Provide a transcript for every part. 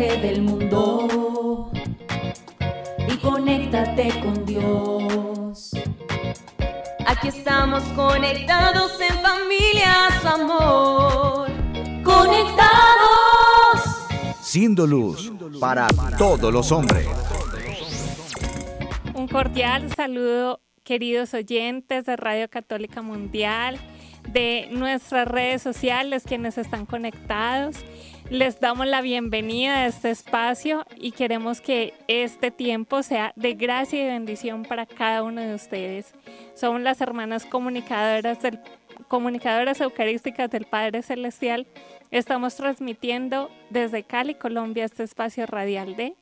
Olvídate del mundo y conéctate con Dios. Aquí estamos conectados en familia, su amor. Conectados. Siendo luz para todos los hombres. Un cordial saludo, queridos oyentes de Radio Católica Mundial, de nuestras redes sociales, quienes están conectados. Les damos la bienvenida a este espacio y queremos que este tiempo sea de gracia y bendición para cada uno de ustedes. Somos las hermanas comunicadoras del comunicadoras eucarísticas del Padre Celestial. Estamos transmitiendo desde Cali, Colombia, este espacio radial de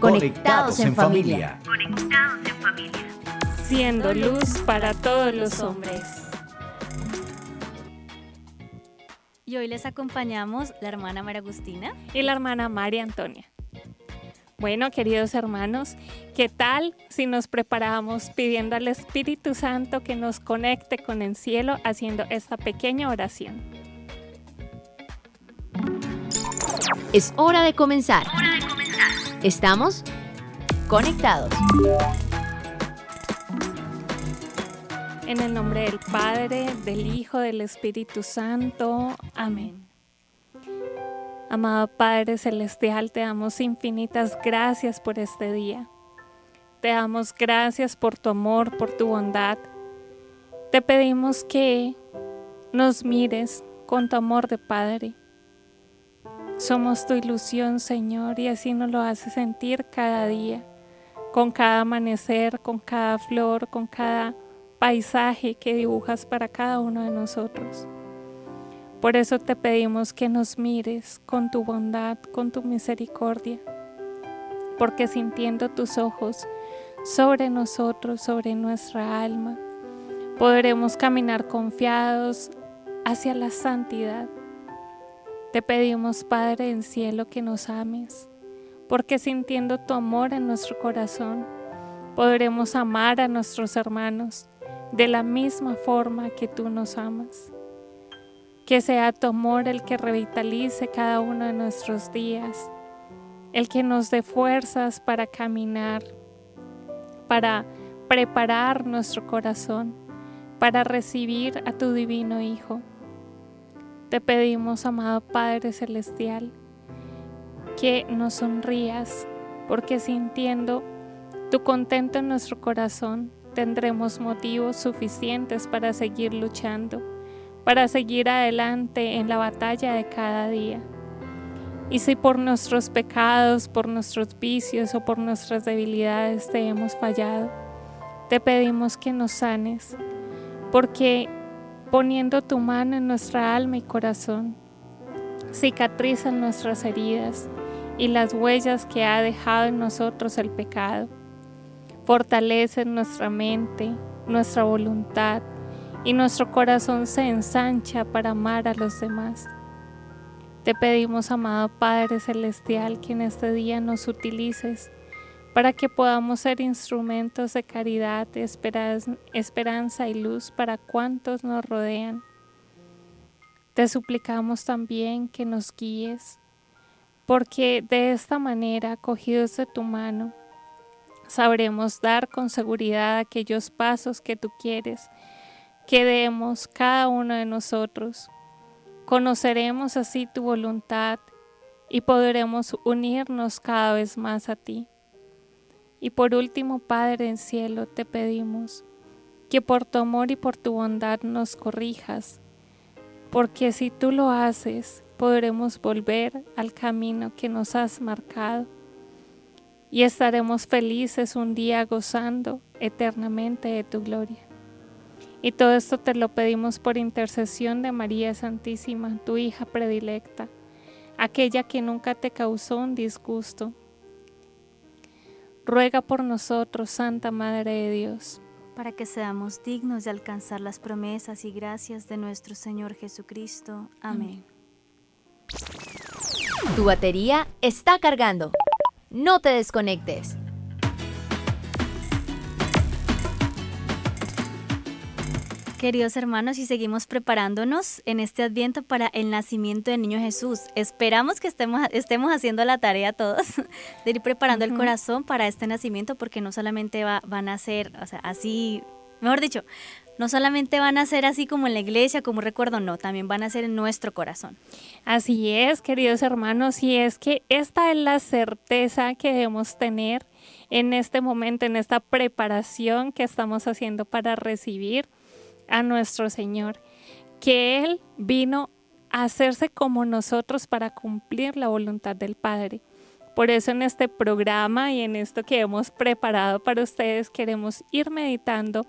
Conectados en familia. Conectados en familia. Siendo luz para todos los hombres. Y hoy les acompañamos la hermana María Agustina. y la hermana María Antonia. Bueno, queridos hermanos, ¿qué tal si nos preparamos pidiendo al Espíritu Santo que nos conecte con el cielo haciendo esta pequeña oración? Es hora de comenzar. Estamos conectados. En el nombre del Padre, del Hijo, del Espíritu Santo. Amén. Amado Padre Celestial, te damos infinitas gracias por este día. Te damos gracias por tu amor, por tu bondad. Te pedimos que nos mires con tu amor de Padre. Somos tu ilusión, Señor, y así nos lo haces sentir cada día, con cada amanecer, con cada flor, con cada paisaje que dibujas para cada uno de nosotros. Por eso te pedimos que nos mires con tu bondad, con tu misericordia, porque sintiendo tus ojos sobre nosotros, sobre nuestra alma, podremos caminar confiados hacia la santidad. Te pedimos, Padre en cielo, que nos ames, porque sintiendo tu amor en nuestro corazón, podremos amar a nuestros hermanos de la misma forma que tú nos amas. Que sea tu amor el que revitalice cada uno de nuestros días, el que nos dé fuerzas para caminar, para preparar nuestro corazón, para recibir a tu divino Hijo. Te pedimos, amado Padre Celestial, que nos sonrías, porque sintiendo tu contento en nuestro corazón, tendremos motivos suficientes para seguir luchando, para seguir adelante en la batalla de cada día. Y si por nuestros pecados, por nuestros vicios o por nuestras debilidades te hemos fallado, te pedimos que nos sanes, porque poniendo tu mano en nuestra alma y corazón, cicatrizan nuestras heridas y las huellas que ha dejado en nosotros el pecado. Fortalecen nuestra mente, nuestra voluntad y nuestro corazón se ensancha para amar a los demás. Te pedimos, amado Padre Celestial, que en este día nos utilices para que podamos ser instrumentos de caridad, esperanza, y luz para cuantos nos rodean. Te suplicamos también que nos guíes, porque de esta manera, acogidos de tu mano, sabremos dar con seguridad aquellos pasos que tú quieres que demos cada uno de nosotros. Conoceremos así tu voluntad y podremos unirnos cada vez más a ti. Y por último, Padre en cielo, te pedimos que por tu amor y por tu bondad nos corrijas, porque si tú lo haces, podremos volver al camino que nos has marcado y estaremos felices un día gozando eternamente de tu gloria. Y todo esto te lo pedimos por intercesión de María Santísima, tu hija predilecta, aquella que nunca te causó un disgusto. Ruega por nosotros, Santa Madre de Dios, para que seamos dignos de alcanzar las promesas y gracias de nuestro Señor Jesucristo. Amén. Tu batería está cargando. No te desconectes. Queridos hermanos, y seguimos preparándonos en este adviento para el nacimiento del niño Jesús. Esperamos que estemos, estemos haciendo la tarea todos de ir preparando el corazón para este nacimiento, porque no solamente va, van a ser, o sea, así, mejor dicho, no solamente van a ser así como en la iglesia, como recuerdo, no, también van a ser en nuestro corazón. Así es, queridos hermanos, y es que esta es la certeza que debemos tener en este momento, en esta preparación que estamos haciendo para recibir a nuestro Señor, que Él vino a hacerse como nosotros para cumplir la voluntad del Padre. Por eso en este programa y en esto que hemos preparado para ustedes queremos ir meditando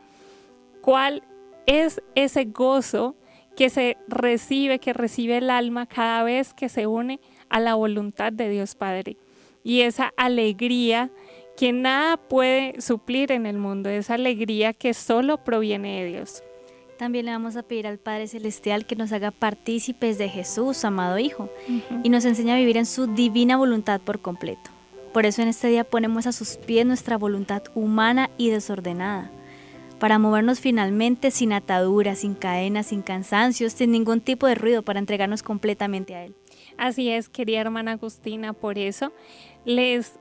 cuál es ese gozo que se recibe, que recibe el alma cada vez que se une a la voluntad de Dios Padre. Y esa alegría que nada puede suplir en el mundo, esa alegría que solo proviene de Dios. También le vamos a pedir al Padre Celestial que nos haga partícipes de Jesús, su amado Hijo, y nos enseñe a vivir en su divina voluntad por completo. Por eso en este día ponemos a sus pies nuestra voluntad humana y desordenada, para movernos finalmente sin ataduras, sin cadenas, sin cansancios, sin ningún tipo de ruido, para entregarnos completamente a Él. Así es, querida hermana Agustina, por eso les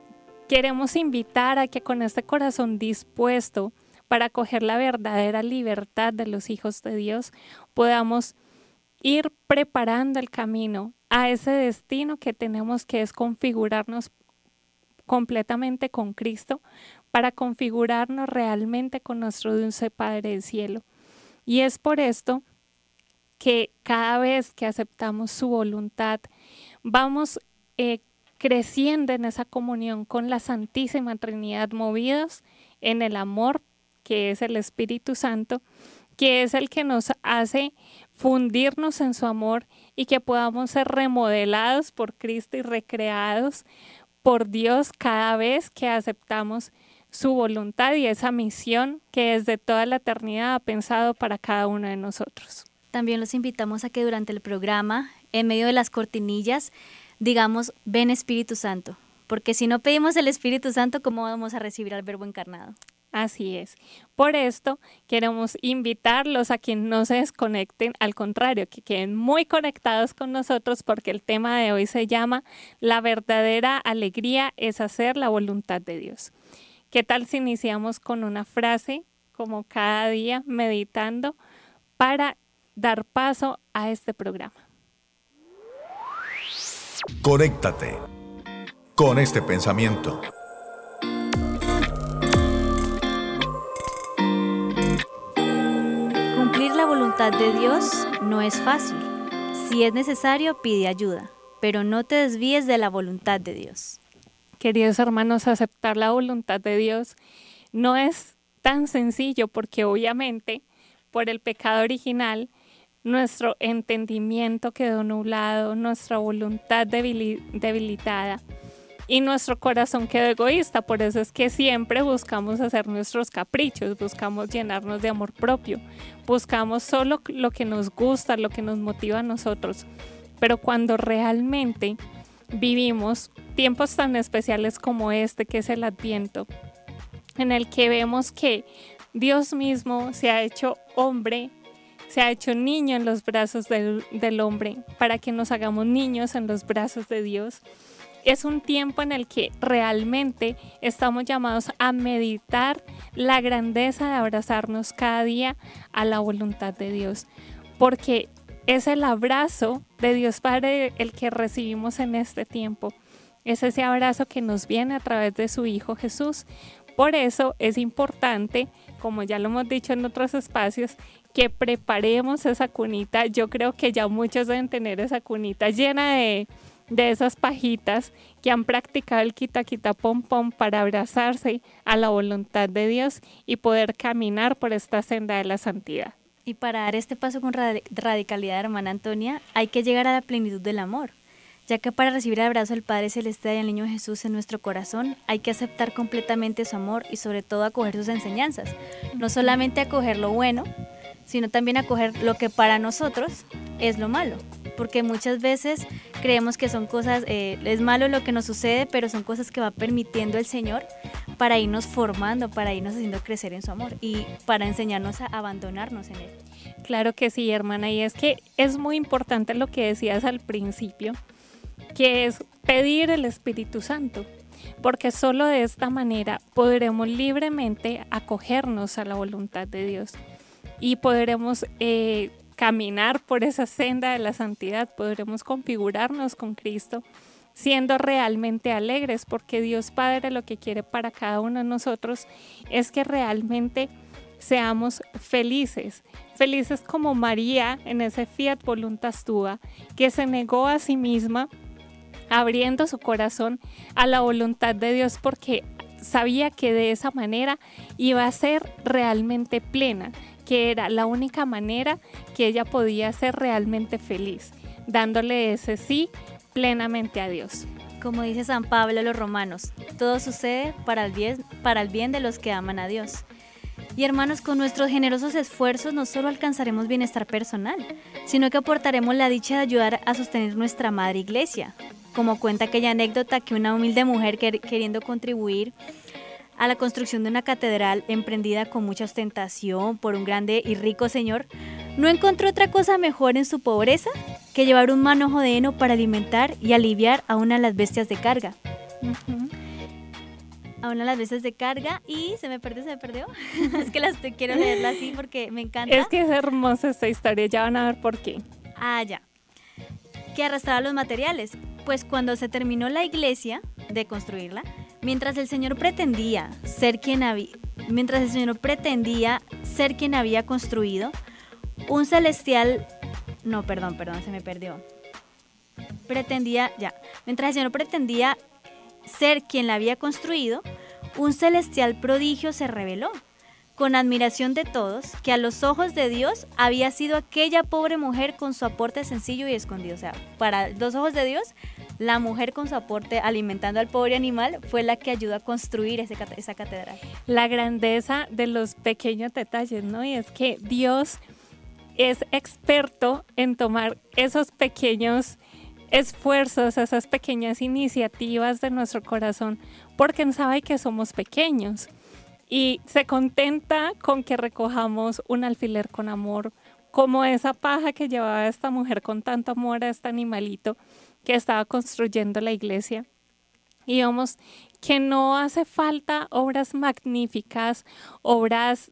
queremos invitar a que con este corazón dispuesto, para coger la verdadera libertad de los hijos de Dios, podamos ir preparando el camino a ese destino que tenemos que es configurarnos completamente con Cristo para configurarnos realmente con nuestro dulce Padre del cielo. Y es por esto que cada vez que aceptamos su voluntad, vamos eh, creciendo en esa comunión con la Santísima Trinidad, movidos en el amor que es el Espíritu Santo, que es el que nos hace fundirnos en su amor y que podamos ser remodelados por Cristo y recreados por Dios cada vez que aceptamos su voluntad y esa misión que desde toda la eternidad ha pensado para cada uno de nosotros. También los invitamos a que durante el programa, en medio de las cortinillas, digamos, ven Espíritu Santo, porque si no pedimos el Espíritu Santo, ¿cómo vamos a recibir al Verbo encarnado? Así es. Por esto queremos invitarlos a que no se desconecten, al contrario, que queden muy conectados con nosotros porque el tema de hoy se llama La verdadera alegría es hacer la voluntad de Dios. ¿Qué tal si iniciamos con una frase como cada día meditando para dar paso a este programa? Conéctate con este pensamiento. la voluntad de Dios no es fácil. Si es necesario, pide ayuda, pero no te desvíes de la voluntad de Dios. Queridos hermanos, aceptar la voluntad de Dios no es tan sencillo porque obviamente por el pecado original nuestro entendimiento quedó nublado, nuestra voluntad debilitada y nuestro corazón quedó egoísta. Por eso es que siempre buscamos hacer nuestros caprichos, buscamos llenarnos de amor propio, buscamos solo lo que nos gusta, lo que nos motiva a nosotros. Pero cuando realmente vivimos tiempos tan especiales como este, que es el Adviento, en el que vemos que Dios mismo se ha hecho hombre, se ha hecho niño en los brazos del, hombre, para que nos hagamos niños en los brazos de Dios. Es un tiempo en el que realmente estamos llamados a meditar la grandeza de abrazarnos cada día a la voluntad de Dios, porque es el abrazo de Dios Padre el que recibimos en este tiempo. Es ese abrazo que nos viene a través de su Hijo Jesús. Por eso es importante, como ya lo hemos dicho en otros espacios, que preparemos esa cunita. Yo creo que ya muchos deben tener esa cunita llena de de esas pajitas que han practicado el quita quita pom pom para abrazarse a la voluntad de Dios y poder caminar por esta senda de la santidad. Y para dar este paso con radicalidad, hermana Antonia, hay que llegar a la plenitud del amor, ya que para recibir el abrazo del Padre Celestial y el Niño Jesús en nuestro corazón, hay que aceptar completamente su amor y sobre todo acoger sus enseñanzas. No solamente acoger lo bueno, sino también acoger lo que para nosotros es lo malo porque muchas veces creemos que son cosas, eh, es malo lo que nos sucede, pero son cosas que va permitiendo el Señor para irnos formando, para irnos haciendo crecer en su amor y para enseñarnos a abandonarnos en Él. Claro que sí, hermana, y es que es muy importante lo que decías al principio, que es pedir el Espíritu Santo, porque solo de esta manera podremos libremente acogernos a la voluntad de Dios y podremos eh, caminar por esa senda de la santidad, podremos configurarnos con Cristo siendo realmente alegres, porque Dios Padre lo que quiere para cada uno de nosotros es que realmente seamos felices, felices como María en ese fiat voluntas tua, que se negó a sí misma, abriendo su corazón a la voluntad de Dios porque sabía que de esa manera iba a ser realmente plena, que era la única manera que ella podía ser realmente feliz, dándole ese sí plenamente a Dios. Como dice San Pablo a los romanos, todo sucede para el bien, para el bien de los que aman a Dios. Y hermanos, con nuestros generosos esfuerzos no solo alcanzaremos bienestar personal, sino que aportaremos la dicha de ayudar a sostener nuestra madre iglesia. Como cuenta aquella anécdota que una humilde mujer queriendo contribuir a la construcción de una catedral emprendida con mucha ostentación por un grande y rico señor, no encontró otra cosa mejor en su pobreza que llevar un manojo de heno para alimentar y aliviar a una de las bestias de carga. A una de las bestias de carga y se me perdió, se me perdió. es que las quiero leerla así porque me encanta. Es que es hermosa esta historia, ya van a ver por qué. Ah, ya. Que arrastraba los materiales. Pues cuando se terminó la iglesia de construirla, Mientras el Señor pretendía ser quien había, mientras el Señor pretendía ser quien había construido, un celestial, no, perdón, perdón, se me perdió. Pretendía, ya, mientras el Señor pretendía ser quien la había construido, un celestial prodigio se reveló con admiración de todos, que a los ojos de Dios había sido aquella pobre mujer con su aporte sencillo y escondido. O sea, para los ojos de Dios, la mujer con su aporte alimentando al pobre animal fue la que ayudó a construir esa catedral. La grandeza de los pequeños detalles, ¿no? Y es que Dios es experto en tomar esos pequeños esfuerzos, esas pequeñas iniciativas de nuestro corazón, porque sabe que somos pequeños y se contenta con que recojamos un alfiler con amor, como esa paja que llevaba esta mujer con tanto amor a este animalito que estaba construyendo la iglesia. Y vemos que no hace falta obras magníficas, obras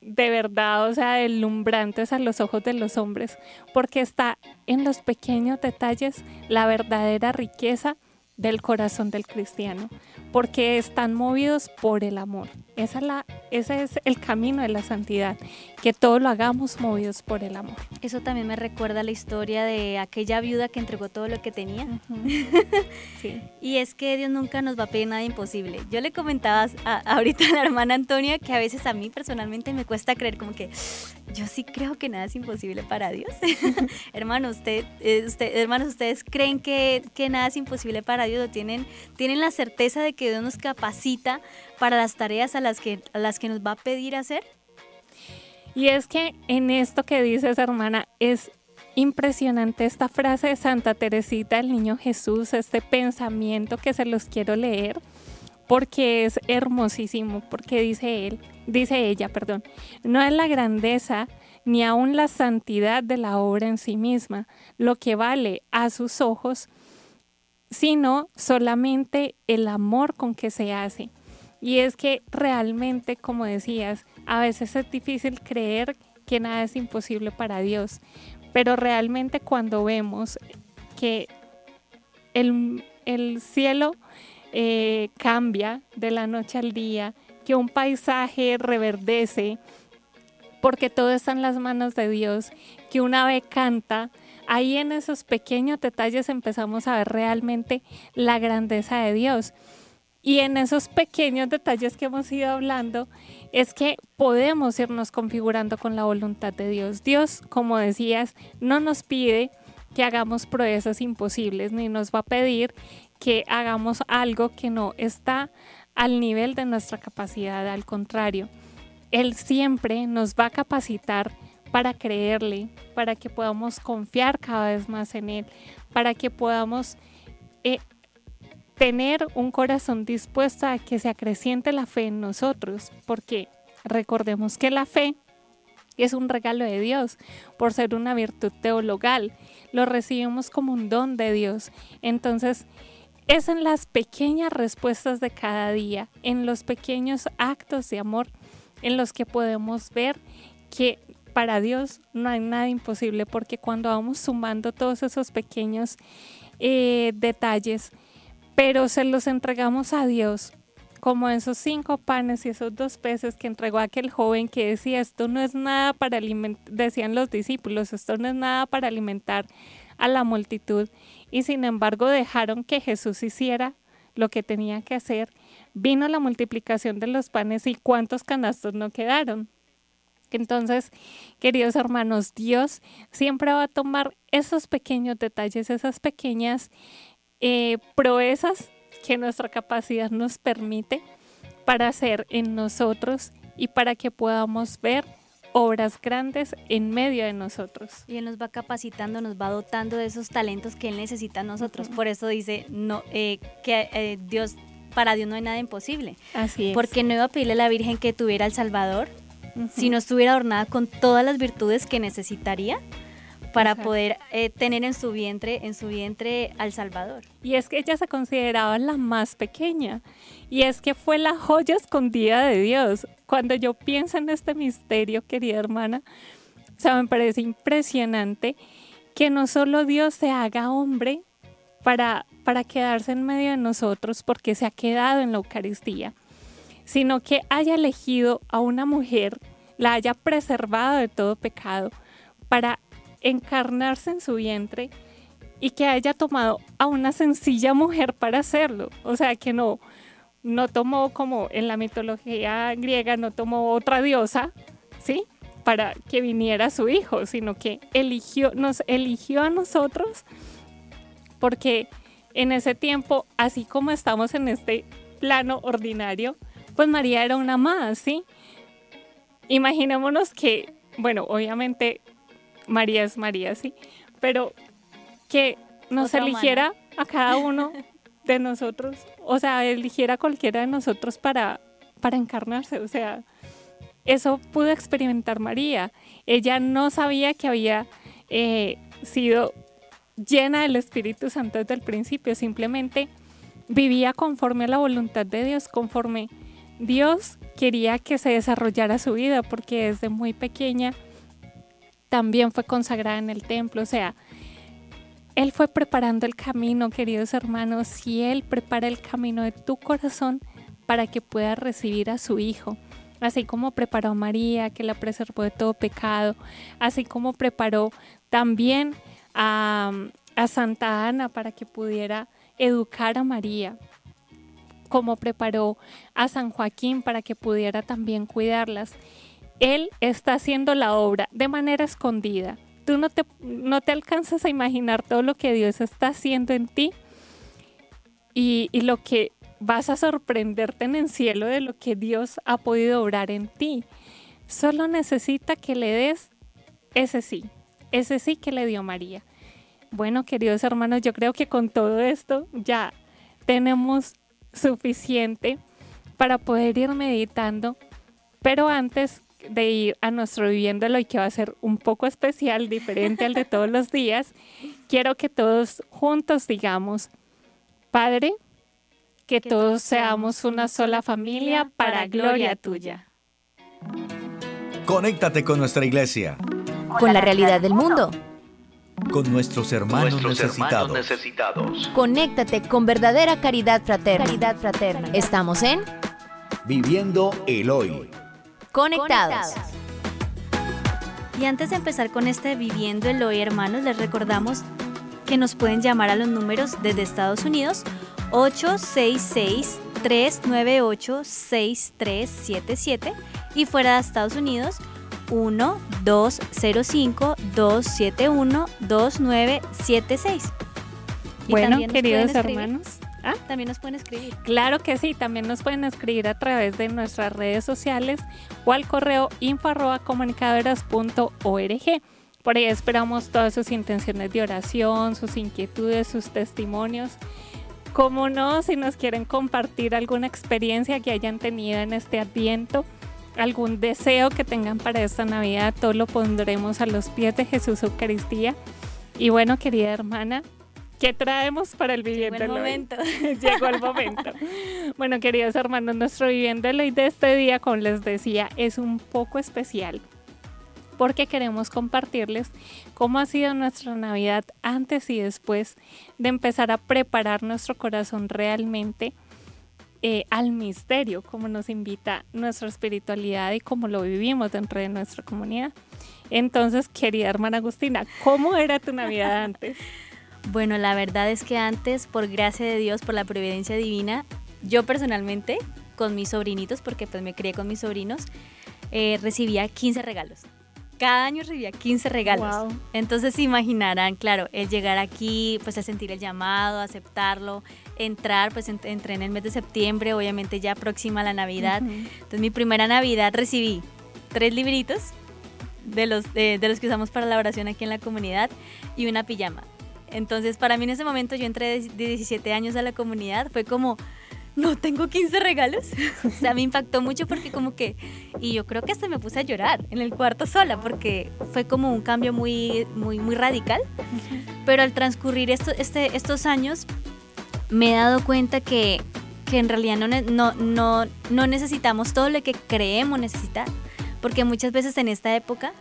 de verdad, o sea, deslumbrantes a los ojos de los hombres, porque está en los pequeños detalles la verdadera riqueza del corazón del cristiano, porque están movidos por el amor. Esa es la, ese es el camino de la santidad, que todo lo hagamos movidos por el amor. Eso también me recuerda la historia de aquella viuda que entregó todo lo que tenía. sí. Y es que Dios nunca nos va a pedir nada imposible. Yo le comentaba ahorita a la hermana Antonia que a veces a mí personalmente me cuesta creer como que yo sí creo que nada es imposible para Dios. Hermano, usted, eh, usted, hermanos, ¿ustedes creen que, que nada es imposible para Dios? tienen, tienen la certeza de que Dios nos capacita para las tareas a las que, las que nos va a pedir hacer? Y es que en esto que dices, hermana, es impresionante esta frase de Santa Teresita, el niño Jesús, este pensamiento que se los quiero leer porque es hermosísimo, porque dice él, dice ella, perdón, no es la grandeza ni aún la santidad de la obra en sí misma lo que vale a sus ojos, sino solamente el amor con que se hace. Y es que realmente, como decías, a veces es difícil creer que nada es imposible para Dios, pero realmente cuando vemos que el, cielo eh, cambia de la noche al día, que un paisaje reverdece, porque todo está en las manos de Dios, que una ave canta, ahí en esos pequeños detalles empezamos a ver realmente la grandeza de Dios. Y en esos pequeños detalles que hemos ido hablando es que podemos irnos configurando con la voluntad de Dios. Dios, como decías, no nos pide que hagamos proezas imposibles, ni nos va a pedir que hagamos algo que no está al nivel de nuestra capacidad, al contrario. Él siempre nos va a capacitar para creerle, para que podamos confiar cada vez más en Él, para que podamos eh, tener un corazón dispuesto a que se acreciente la fe en nosotros, porque recordemos que la fe es un regalo de Dios por ser una virtud teologal. Lo recibimos como un don de Dios. Entonces, es en las pequeñas respuestas de cada día, en los pequeños actos de amor, en los que podemos ver que para Dios no hay nada imposible, porque cuando vamos sumando todos esos pequeños eh, detalles, pero se los entregamos a Dios, como esos cinco panes y esos dos peces que entregó aquel joven que decía, esto no es nada para alimentar, decían los discípulos, esto no es nada para alimentar a la multitud, y sin embargo dejaron que Jesús hiciera lo que tenía que hacer, vino la multiplicación de los panes y cuántos canastos no quedaron. Entonces, queridos hermanos, Dios siempre va a tomar esos pequeños detalles, esas pequeñas eh, proezas que nuestra capacidad nos permite para hacer en nosotros y para que podamos ver obras grandes en medio de nosotros. Y Él nos va capacitando, nos va dotando de esos talentos que Él necesita a nosotros. Por eso dice no, eh, que eh, Dios, para Dios no hay nada imposible. Así es. Porque no iba a pedirle a la Virgen que tuviera el Salvador si no estuviera adornada con todas las virtudes que necesitaría para poder eh, tener en su vientre, en su vientre al Salvador. Y es que ella se consideraba la más pequeña. Y es que fue la joya escondida de Dios. Cuando yo pienso en este misterio, querida hermana, o sea, me parece impresionante que no solo Dios se haga hombre para, para quedarse en medio de nosotros, porque se ha quedado en la Eucaristía, sino que haya elegido a una mujer, la haya preservado de todo pecado, para encarnarse en su vientre y que haya tomado a una sencilla mujer para hacerlo. O sea, que no, no tomó como en la mitología griega, no tomó otra diosa, ¿sí? Para que viniera su hijo, sino que eligió, nos eligió a nosotros porque en ese tiempo, así como estamos en este plano ordinario, pues María era una más, ¿sí? Imaginémonos que, bueno, obviamente María es María, sí, pero que nos eligiera a cada uno de nosotros, o sea, eligiera a cualquiera de nosotros para, para encarnarse, o sea, eso pudo experimentar María. Ella no sabía que había eh, sido llena del Espíritu Santo desde el principio, simplemente vivía conforme a la voluntad de Dios, conforme Dios quería que se desarrollara su vida, porque desde muy pequeña también fue consagrada en el templo, o sea, Él fue preparando el camino, queridos hermanos, y Él prepara el camino de tu corazón para que puedas recibir a su Hijo, así como preparó a María, que la preservó de todo pecado, así como preparó también a, a Santa Ana para que pudiera educar a María, como preparó a San Joaquín para que pudiera también cuidarlas. Él está haciendo la obra de manera escondida. Tú no te, no te alcanzas a imaginar todo lo que Dios está haciendo en ti y, y lo que vas a sorprenderte en el cielo de lo que Dios ha podido obrar en ti. Solo necesita que le des ese sí, ese sí que le dio María. Bueno, queridos hermanos, yo creo que con todo esto ya tenemos suficiente para poder ir meditando, pero antes de ir a nuestro viviéndolo y que va a ser un poco especial, diferente al de todos los días, quiero que todos juntos digamos, Padre, que, todos seamos una sola familia para gloria tuya. Conéctate con nuestra iglesia. Con la realidad del mundo. Con nuestros hermanos, Nuestros necesitados. hermanos necesitados. Conéctate con verdadera caridad fraterna. Caridad fraterna. Estamos en Viviendo el hoy. Conectados. Y antes de empezar con este Viviendo el Hoy, hermanos, les recordamos que nos pueden llamar a los números desde Estados Unidos 866-398-6377 y fuera de Estados Unidos 1-205-271-2976. Y Bueno, queridos hermanos. ¿Ah? También nos pueden escribir. Claro que sí, también nos pueden escribir a través de nuestras redes sociales o al correo info arroba comunicadoras.org. Por ahí esperamos todas sus intenciones de oración, sus inquietudes, sus testimonios. Como no, si nos quieren compartir alguna experiencia que hayan tenido en este adviento, algún deseo que tengan para esta Navidad, todo lo pondremos a los pies de Jesús Eucaristía. Y bueno, querida hermana, ¿qué traemos para el viviendo Llegó el momento. Llegó el momento. Bueno, queridos hermanos, nuestro viviendo hoy de este día, como les decía, es un poco especial porque queremos compartirles cómo ha sido nuestra Navidad antes y después de empezar a preparar nuestro corazón realmente eh, al misterio, como nos invita nuestra espiritualidad y cómo lo vivimos dentro de nuestra comunidad. Entonces, querida hermana Agustina, ¿cómo era tu Navidad antes? Bueno, la verdad es que antes, por gracia de Dios, por la providencia divina, yo personalmente, con mis sobrinitos, porque pues me crié con mis sobrinos, eh, recibía 15 regalos. Cada año recibía 15 regalos. Wow. Entonces se imaginarán, claro, el llegar aquí, pues a sentir el llamado, aceptarlo, entrar, pues ent- entré en el mes de septiembre, obviamente ya próxima a la Navidad. Ujú. Entonces mi primera Navidad recibí tres libritos de los, de, de los que usamos para la oración aquí en la comunidad y una pijama. Entonces para mí en ese momento yo entré de, de 17 años a la comunidad, fue como, no tengo 15 regalos. o sea, me impactó mucho porque como que, y yo creo que hasta me puse a llorar en el cuarto sola porque fue como un cambio muy, muy, muy radical. Pero al transcurrir esto, este, estos años me he dado cuenta que, que en realidad no, no, no, no necesitamos todo lo que creemos necesitar. Porque muchas veces en esta época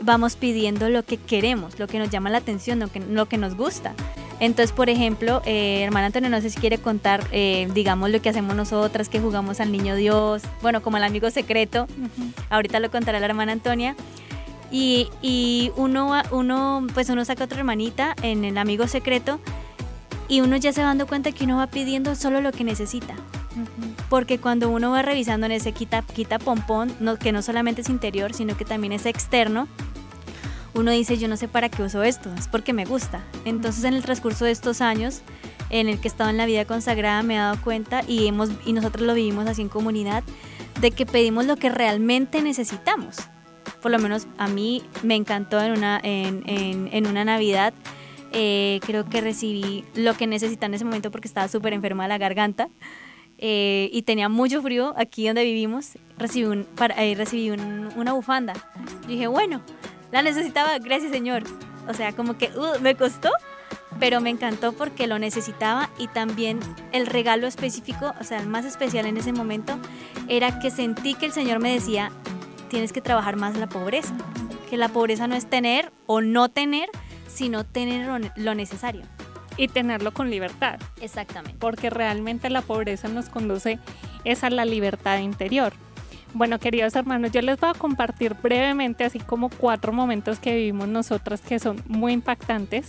vamos pidiendo lo que queremos, lo que nos llama la atención, lo que, lo que nos gusta. Entonces, por ejemplo, eh, hermana Antonio, no sé si quiere contar, eh, digamos, lo que hacemos nosotras, que jugamos al niño Dios, bueno, como al amigo secreto, ahorita lo contará la hermana Antonia. Y, y uno, uno, pues uno saca otra hermanita en el amigo secreto y uno ya se va dando cuenta que uno va pidiendo solo lo que necesita. Porque cuando uno va revisando en ese quita, quita pompón, no, que no solamente es interior, sino que también es externo, uno dice, yo no sé para qué uso esto, es porque me gusta. Entonces en el transcurso de estos años en el que he estado en la vida consagrada me he dado cuenta y, hemos, y nosotros lo vivimos así en comunidad, de que pedimos lo que realmente necesitamos. Por lo menos a mí me encantó en una, en, en- en una Navidad. eh, creo que recibí lo que necesitaba en ese momento porque estaba súper enferma de la garganta eh, y tenía mucho frío aquí donde vivimos. Recibí, eh, recibí un- una bufanda. Dije, bueno, la necesitaba, gracias Señor. O sea, como que uh, me costó, pero me encantó porque lo necesitaba y también el regalo específico, o sea, el más especial en ese momento, era que sentí que el Señor me decía, tienes que trabajar más la pobreza, que la pobreza no es tener o no tener, sino tener lo necesario. Y tenerlo con libertad. Exactamente. porque realmente la pobreza nos conduce es a la libertad interior. Bueno, queridos hermanos, yo les voy a compartir brevemente así como cuatro momentos que vivimos nosotras que son muy impactantes.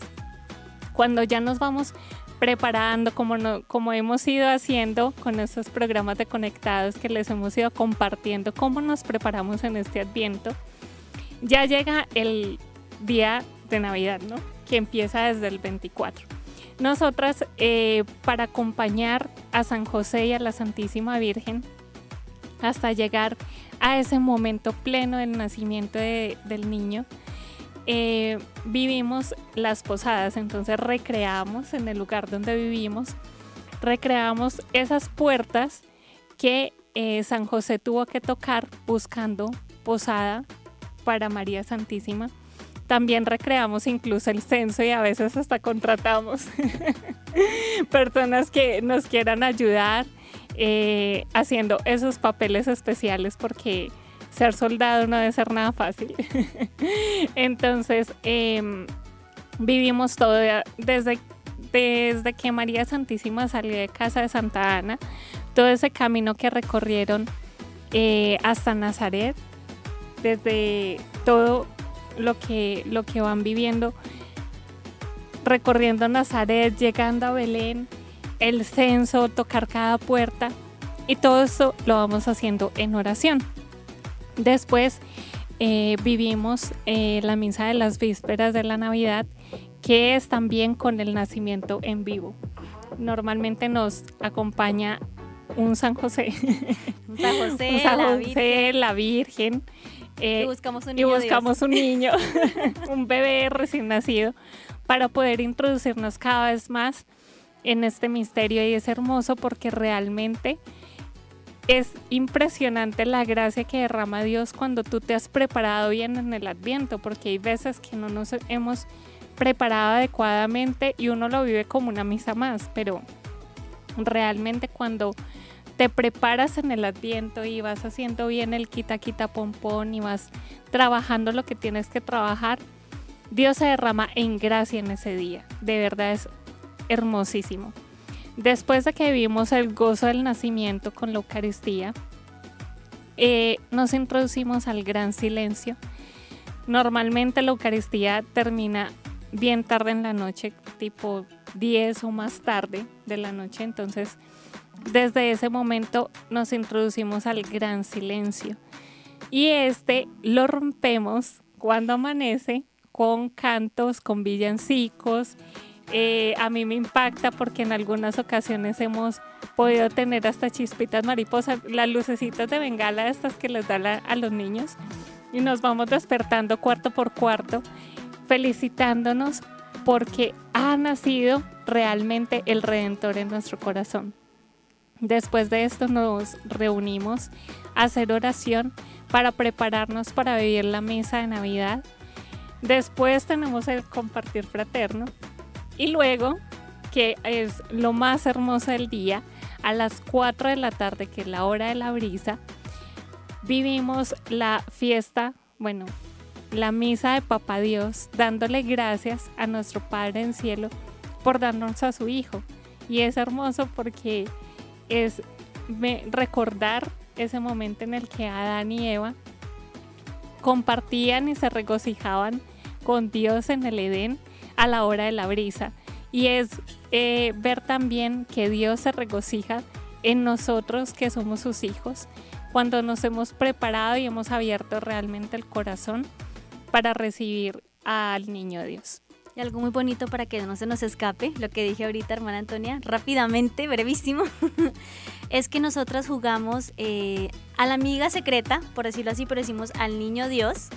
Cuando ya nos vamos preparando, como, no- como hemos ido haciendo con estos programas de conectados que les hemos ido compartiendo, cómo nos preparamos en este adviento, ya llega el día de Navidad, ¿no? Que empieza desde el 24. Nosotras, eh, para acompañar a San José y a la Santísima Virgen hasta llegar a ese momento pleno del nacimiento de- del niño, eh, vivimos las posadas, entonces recreamos en el lugar donde vivimos, recreamos esas puertas que eh, San José tuvo que tocar buscando posada para María Santísima. También recreamos incluso el censo y a veces hasta contratamos personas que nos quieran ayudar eh, haciendo esos papeles especiales porque ser soldado no debe ser nada fácil. Entonces, em, vivimos todo de- desde, desde que María Santísima salió de casa de Santa Ana, todo ese camino que recorrieron eh, hasta Nazaret, desde todo lo que, lo que van viviendo, recorriendo Nazaret, llegando a Belén, el censo, tocar cada puerta y todo esto lo vamos haciendo en oración. Después eh, vivimos eh, la misa de las vísperas de la Navidad, que es también con el nacimiento en vivo. Normalmente nos acompaña un San José, Un San José, un San la José, Virgen, la Virgen. Eh, y buscamos un y niño Dios. buscamos un niño, un bebé recién nacido, para poder introducirnos cada vez más en este misterio y es hermoso porque realmente es impresionante la gracia que derrama Dios cuando tú te has preparado bien en el adviento, porque hay veces que no nos hemos preparado adecuadamente y uno lo vive como una misa más, pero realmente cuando te preparas en el adviento y vas haciendo bien el quita quita pompón y vas trabajando lo que tienes que trabajar, Dios se derrama en gracia en ese día. De verdad es hermosísimo. Después de que vimos el gozo del nacimiento con la Eucaristía, eh, nos introducimos al gran silencio. Normalmente la Eucaristía termina bien tarde en la noche, tipo 10 o más tarde de la noche. Entonces, desde ese momento nos introducimos al gran silencio. Y este lo rompemos cuando amanece con cantos, con villancicos eh, a mí me impacta porque en algunas ocasiones hemos podido tener hasta chispitas mariposas, las lucecitas de bengala estas que les da a los niños y nos vamos despertando cuarto por cuarto felicitándonos porque ha nacido realmente el Redentor en nuestro corazón. Después de esto nos reunimos a hacer oración para prepararnos para vivir la misa de Navidad. Después tenemos el compartir fraterno y luego, que es lo más hermoso del día, a las 4 de la tarde, que es la hora de la brisa, vivimos la fiesta, bueno, la misa de Papá Dios, dándole gracias a nuestro Padre en cielo por darnos a su Hijo. Y es hermoso porque es recordar ese momento en el que Adán y Eva compartían y se regocijaban con Dios en el Edén a la hora de la brisa. Y es eh, ver también que Dios se regocija en nosotros que somos sus hijos, cuando nos hemos preparado y hemos abierto realmente el corazón para recibir al niño Dios. Y algo muy bonito para que no se nos escape, lo que dije ahorita, hermana Antonia, rápidamente, brevísimo, es que nosotras jugamos eh, a la amiga secreta, por decirlo así, pero decimos al niño Dios,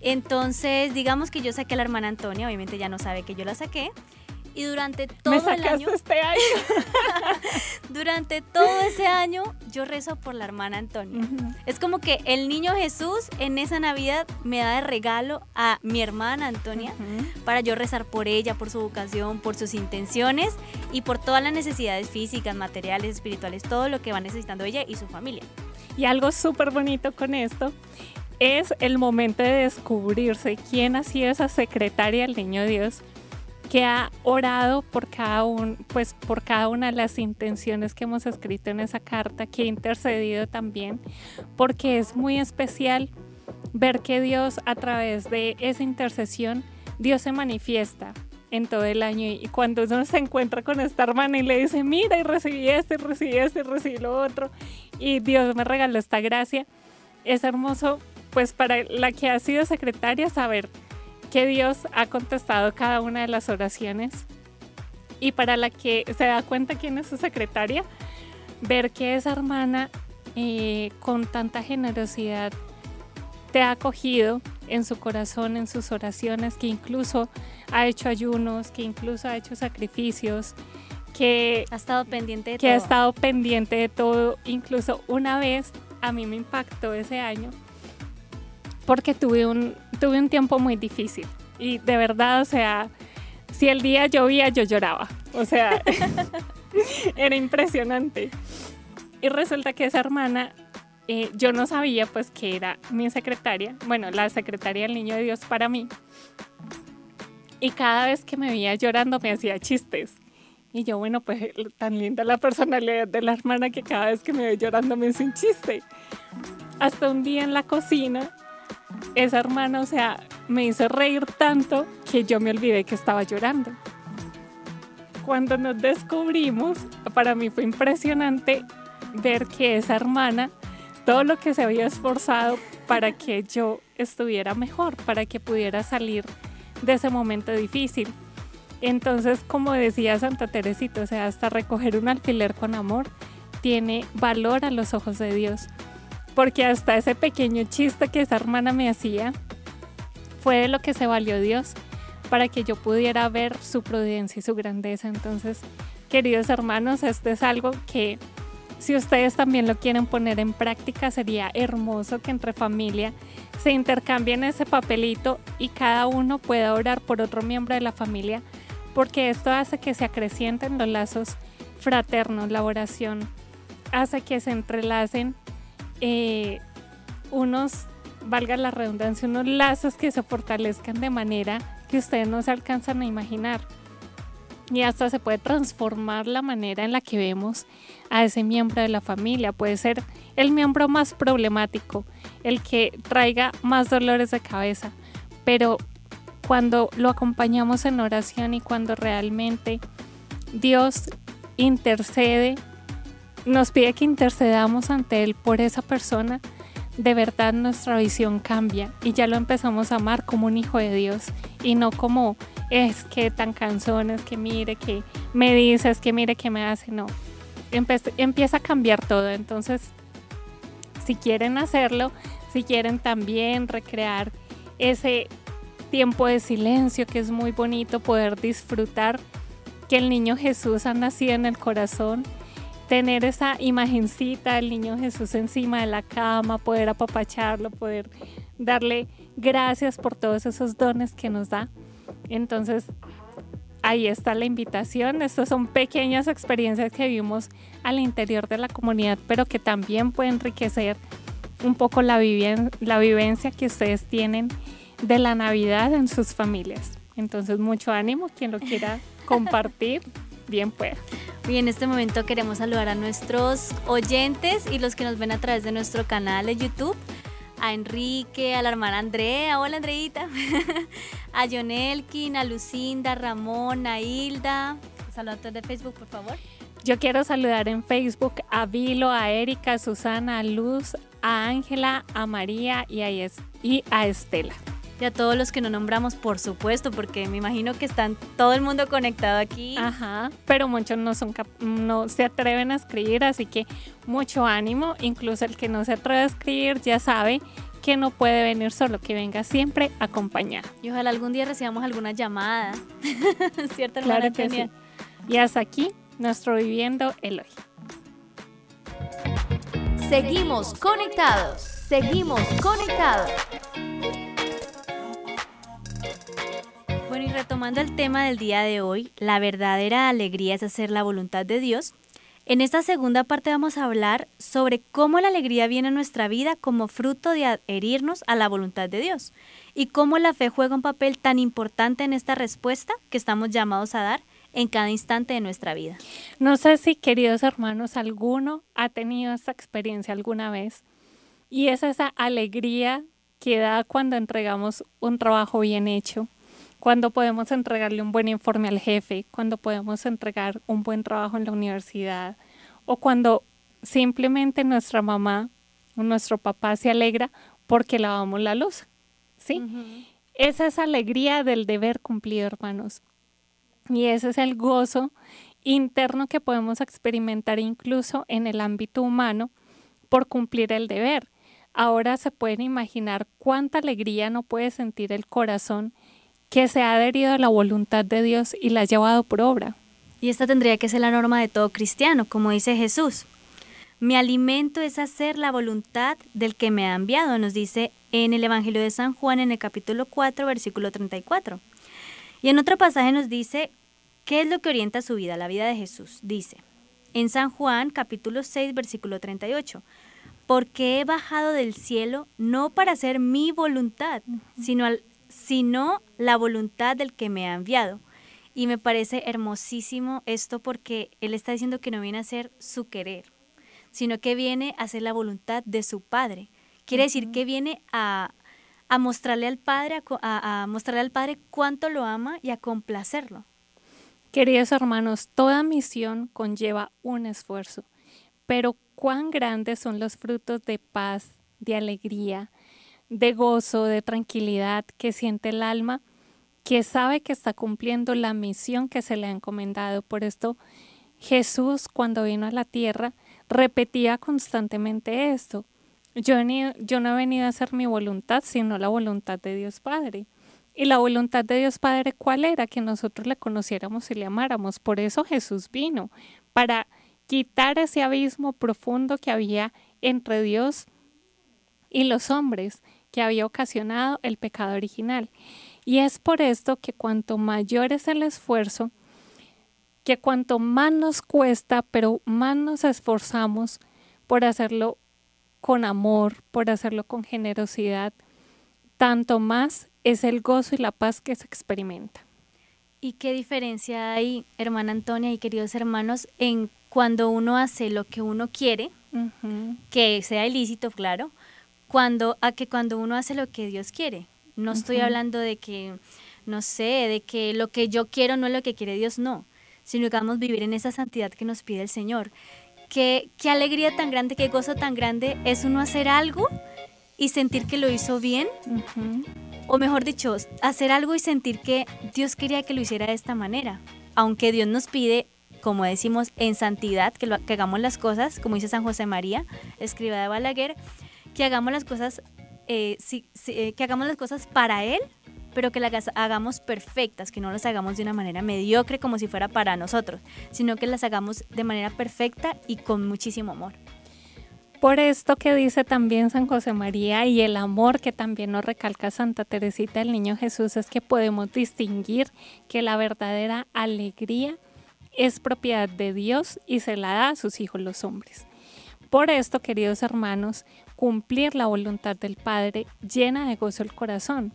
entonces, digamos que yo saqué a la hermana Antonia, obviamente ya no sabe que yo la saqué. Y durante todo el año. Este año? durante todo ese año, yo rezo por la hermana Antonia. Es como que el niño Jesús en esa Navidad me da de regalo a mi hermana Antonia para yo rezar por ella, por su vocación, por sus intenciones y por todas las necesidades físicas, materiales, espirituales, todo lo que va necesitando ella y su familia. Y algo súper bonito con esto es el momento de descubrirse quién ha sido esa secretaria del Niño Dios que ha orado por cada, un, pues, por cada una de las intenciones que hemos escrito en esa carta, que ha intercedido también, porque es muy especial ver que Dios a través de esa intercesión, Dios se manifiesta en todo el año. Y cuando uno se encuentra con esta hermana y le dice, mira, y recibí esto, y recibí esto, y recibí lo otro, y Dios me regaló esta gracia, es hermoso pues para la que ha sido secretaria saber que Dios ha contestado cada una de las oraciones y para la que se da cuenta quién es su secretaria, ver que esa hermana eh, con tanta generosidad te ha acogido en su corazón, en sus oraciones, que incluso ha hecho ayunos, que incluso ha hecho sacrificios, que ha estado pendiente de que todo. ha estado pendiente de todo. Incluso una vez a mí me impactó ese año porque tuve un, tuve un tiempo muy difícil. Y de verdad, o sea, si el día llovía, yo lloraba. O sea, era impresionante. Y resulta que esa hermana, eh, yo no sabía pues que era mi secretaria, bueno, la secretaria del Niño de Dios para mí. Y cada vez que me veía llorando me hacía chistes. Y yo, bueno, pues tan linda la personalidad de la hermana que cada vez que me ve llorando me hace un chiste. Hasta un día en la cocina esa hermana, o sea, me hizo reír tanto que yo me olvidé que estaba llorando. Cuando nos descubrimos, para mí fue impresionante ver que esa hermana, todo lo que se había esforzado para que yo estuviera mejor, para que pudiera salir de ese momento difícil. Entonces, como decía Santa Teresita, o sea, hasta recoger un alfiler con amor tiene valor a los ojos de Dios porque hasta ese pequeño chiste que esa hermana me hacía fue de lo que se valió Dios para que yo pudiera ver su prudencia y su grandeza. Entonces, queridos hermanos, esto es algo que Si ustedes también lo quieren poner en práctica, sería hermoso que entre familia se intercambien ese papelito y cada uno pueda orar por otro miembro de la familia, porque esto hace que se acrecienten los lazos fraternos, la oración hace que se entrelacen eh, unos, valga la redundancia, unos lazos que se fortalezcan de manera que ustedes no se alcanzan a imaginar. Y hasta se puede transformar la manera en la que vemos a ese miembro de la familia. Puede ser el miembro más problemático, el que traiga más dolores de cabeza. Pero cuando lo acompañamos en oración y cuando realmente Dios intercede, nos pide que intercedamos ante Él por esa persona, de verdad nuestra visión cambia y ya lo empezamos a amar como un hijo de Dios y no como es que tan canzones, que mire, que me dices, que mire, que me hace, no. empieza a cambiar todo. Entonces, si quieren hacerlo, si quieren también recrear ese tiempo de silencio que es muy bonito, poder disfrutar que el niño Jesús ha nacido en el corazón, tener esa imagencita del niño Jesús encima de la cama, poder apapacharlo, poder darle gracias por todos esos dones que nos da. Entonces, ahí está la invitación. Estas son pequeñas experiencias que vivimos al interior de la comunidad, pero que también pueden enriquecer un poco la, la vivencia que ustedes tienen de la Navidad en sus familias. Entonces, mucho ánimo, quien lo quiera compartir, bien pueda. Y en este momento queremos saludar a nuestros oyentes y los que nos ven a través de nuestro canal de YouTube a Enrique, a la hermana Andrea, hola Andreita, a John Elkin, a Lucinda, a Ramón, a Hilda. Saludos de Facebook, por favor. Yo quiero saludar en Facebook a Vilo, a Erika, a Susana, a Luz, a Ángela, a María y a, y a Estela. Y a todos los que no nombramos, por supuesto, porque me imagino que están todo el mundo conectado aquí. Ajá, pero muchos no, son no se atreven a escribir, así que mucho ánimo. Incluso el que no se atreve a escribir ya sabe que no puede venir solo, que venga siempre acompañado. Y ojalá algún día recibamos alguna llamada, ¿cierto, hermana claro que sí. Y hasta aquí, nuestro Viviendo Eloy. Seguimos conectados, seguimos conectados. Bueno, y retomando el tema del día de hoy, la verdadera alegría es hacer la voluntad de Dios. En esta segunda parte vamos a hablar sobre cómo la alegría viene a nuestra vida como fruto de adherirnos a la voluntad de Dios y cómo la fe juega un papel tan importante en esta respuesta que estamos llamados a dar en cada instante de nuestra vida. No sé si, queridos hermanos, alguno ha tenido esta experiencia alguna vez y es esa alegría que da cuando entregamos un trabajo bien hecho, cuando podemos entregarle un buen informe al jefe, cuando podemos entregar un buen trabajo en la universidad o cuando simplemente nuestra mamá o nuestro papá se alegra porque lavamos la luz. ¿Sí? Esa es alegría del deber cumplido, hermanos. Y ese es el gozo interno que podemos experimentar incluso en el ámbito humano por cumplir el deber. Ahora se pueden imaginar cuánta alegría no puede sentir el corazón que se ha adherido a la voluntad de Dios y la ha llevado por obra. Y esta tendría que ser la norma de todo cristiano, como dice Jesús. Mi alimento es hacer la voluntad del que me ha enviado, nos dice en el Evangelio de San Juan en el capítulo 4, versículo 34. Y en otro pasaje nos dice, ¿qué es lo que orienta su vida, la vida de Jesús? Dice, en San Juan capítulo 6, versículo 38, porque he bajado del cielo no para hacer mi voluntad, sino al sino la voluntad del que me ha enviado. Y me parece hermosísimo esto porque Él está diciendo que no viene a hacer su querer, sino que viene a hacer la voluntad de su Padre. Quiere decir que viene a, mostrarle al Padre, a, mostrarle al Padre cuánto lo ama y a complacerlo. Queridos hermanos, toda misión conlleva un esfuerzo, pero cuán grandes son los frutos de paz, de alegría, de gozo, de tranquilidad que siente el alma, que sabe que está cumpliendo la misión que se le ha encomendado. Por esto Jesús cuando vino a la tierra repetía constantemente esto. Yo, yo no he venido a hacer mi voluntad, sino la voluntad de Dios Padre. Y la voluntad de Dios Padre, ¿cuál era? Que nosotros le conociéramos y le amáramos. Por eso Jesús vino, para quitar ese abismo profundo que había entre Dios y los hombres que había ocasionado el pecado original. Y es por esto que cuanto mayor es el esfuerzo, que cuanto más nos cuesta, pero más nos esforzamos por hacerlo con amor, por hacerlo con generosidad, tanto más es el gozo y la paz que se experimenta. ¿Y qué diferencia hay, hermana Antonia y queridos hermanos, en cuando uno hace lo que uno quiere, que sea ilícito, claro, cuando a que cuando uno hace lo que Dios quiere? No estoy hablando de que, no sé, de que lo que yo quiero no es lo que quiere Dios, no, sino que vamos a vivir en esa santidad que nos pide el Señor. Qué, qué alegría tan grande, qué gozo tan grande es uno hacer algo y sentir que lo hizo bien, o mejor dicho, hacer algo y sentir que Dios quería que lo hiciera de esta manera, aunque Dios nos pide como decimos, en santidad, que, lo, que hagamos las cosas, como dice San José María, escriba de Balaguer, que hagamos las cosas, eh, eh, que hagamos las cosas para Él, pero que las hagamos perfectas, que no las hagamos de una manera mediocre como si fuera para nosotros, sino que las hagamos de manera perfecta y con muchísimo amor. Por esto que dice también San José María y el amor que también nos recalca Santa Teresita del Niño Jesús es que podemos distinguir que la verdadera alegría es propiedad de Dios y se la da a sus hijos los hombres. Por esto, queridos hermanos, cumplir la voluntad del Padre llena de gozo el corazón.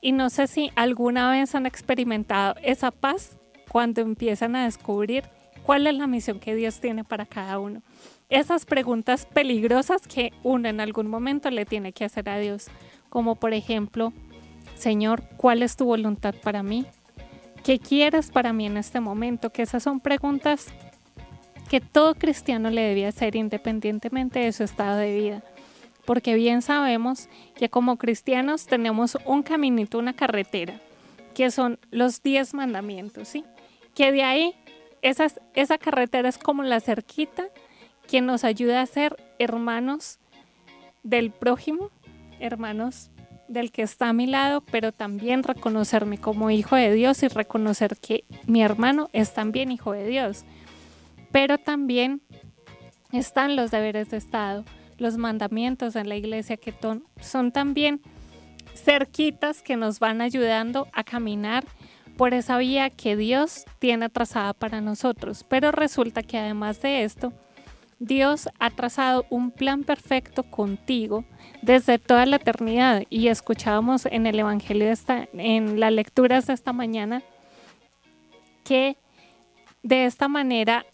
Y no sé si alguna vez han experimentado esa paz cuando empiezan a descubrir cuál es la misión que Dios tiene para cada uno. Esas preguntas peligrosas que uno en algún momento le tiene que hacer a Dios, como por ejemplo, Señor, ¿cuál es tu voluntad para mí? ¿Qué quieres para mí en este momento? Que esas son preguntas que todo cristiano le debía hacer independientemente de su estado de vida. Porque bien sabemos que como cristianos tenemos un caminito, una carretera, que son los diez mandamientos, ¿sí? Que de ahí esa carretera es como la cerquita que nos ayuda a ser hermanos del prójimo, hermanos del que está a mi lado, pero también reconocerme como hijo de Dios y reconocer que mi hermano es también hijo de Dios. Pero también están los deberes de Estado, los mandamientos en la iglesia que son también cerquitas que nos van ayudando a caminar por esa vía que Dios tiene trazada para nosotros. Pero resulta que además de esto, Dios ha trazado un plan perfecto contigo desde toda la eternidad y escuchábamos en el Evangelio, de esta, en las lecturas de esta mañana, que de esta manera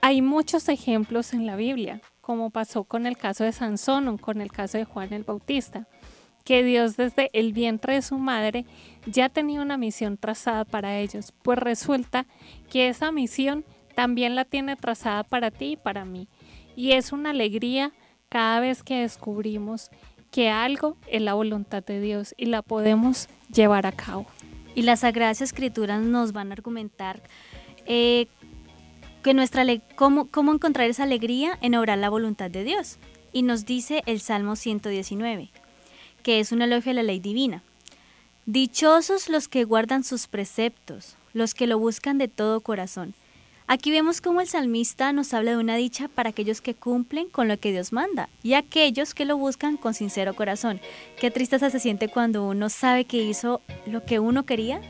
hay muchos ejemplos en la Biblia, como pasó con el caso de Sansón o con el caso de Juan el Bautista, que Dios desde el vientre de su madre ya tenía una misión trazada para ellos, pues resulta que esa misión también la tiene trazada para ti y para mí. Y es una alegría cada vez que descubrimos que algo es la voluntad de Dios y la podemos llevar a cabo. Y las Sagradas Escrituras nos van a argumentar eh, que nuestra cómo, cómo encontrar esa alegría en obrar la voluntad de Dios. Y nos dice el Salmo 119, que es un elogio de la ley divina. Dichosos los que guardan sus preceptos, los que lo buscan de todo corazón. Aquí vemos cómo el salmista nos habla de una dicha para aquellos que cumplen con lo que Dios manda y aquellos que lo buscan con sincero corazón. Qué tristeza se siente cuando uno sabe que hizo lo que uno quería,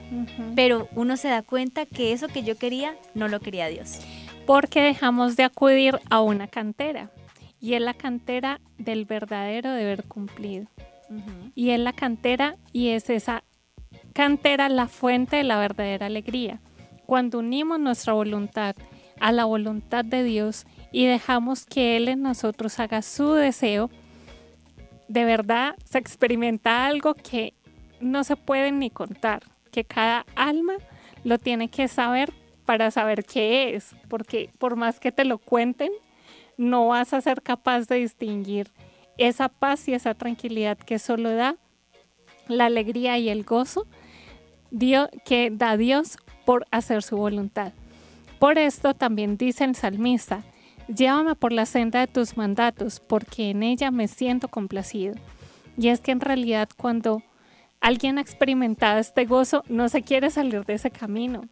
pero uno se da cuenta que eso que yo quería no lo quería Dios. Porque dejamos de acudir a una cantera y es la cantera del verdadero deber cumplido. Y es la cantera y es esa cantera la fuente de la verdadera alegría cuando unimos nuestra voluntad a la voluntad de Dios y dejamos que Él en nosotros haga su deseo, de verdad se experimenta algo que no se puede ni contar, que cada alma lo tiene que saber para saber qué es, porque por más que te lo cuenten, no vas a ser capaz de distinguir esa paz y esa tranquilidad que solo da la alegría y el gozo que da Dios por hacer su voluntad. Por esto también dice el salmista, llévame por la senda de tus mandatos, porque en ella me siento complacido. Y es que en realidad cuando alguien ha experimentado este gozo, no se quiere salir de ese camino.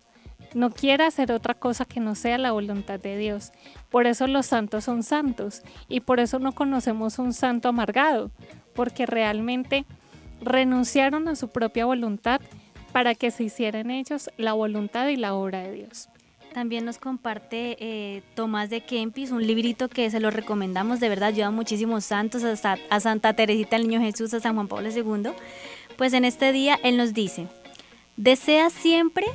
no quiere hacer otra cosa que no sea la voluntad de Dios. Por eso los santos son santos y por eso no conocemos un santo amargado, porque realmente renunciaron a su propia voluntad para que se hiciera en ellos la voluntad y la obra de Dios. También nos comparte eh, Tomás de Kempis, un librito que se lo recomendamos, de verdad ayuda a muchísimos santos, hasta a Santa Teresita el Niño Jesús, a San Juan Pablo II. Pues en este día Él nos dice, desea siempre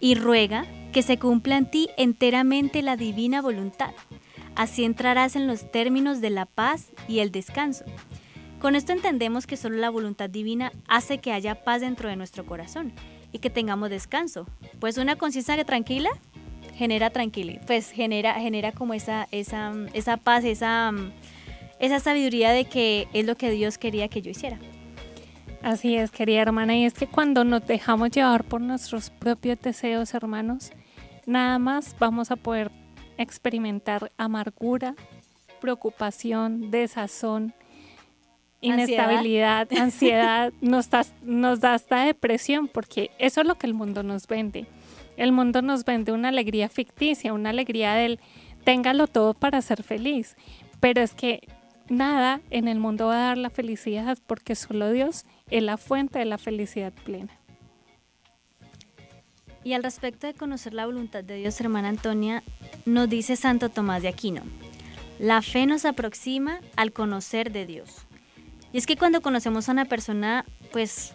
y ruega que se cumpla en ti enteramente la divina voluntad. Así entrarás en los términos de la paz y el descanso. Con esto entendemos que solo la voluntad divina hace que haya paz dentro de nuestro corazón y que tengamos descanso. Pues una conciencia tranquila genera tranquilidad, pues genera, genera como esa, esa, esa paz, esa, esa sabiduría de que es lo que Dios quería que yo hiciera. Así es, querida hermana, y es que cuando nos dejamos llevar por nuestros propios deseos, hermanos, nada más vamos a poder experimentar amargura, preocupación, desazón, inestabilidad, ansiedad, nos, nos da hasta depresión, porque eso es lo que el mundo nos vende. El mundo nos vende una alegría ficticia, una alegría del téngalo todo para ser feliz. Pero es que nada en el mundo va a dar la felicidad porque solo Dios es la fuente de la felicidad plena. Y al respecto de conocer la voluntad de Dios, hermana Antonia, nos dice Santo Tomás de Aquino, la fe nos aproxima al conocer de Dios. Y es que cuando conocemos a una persona, pues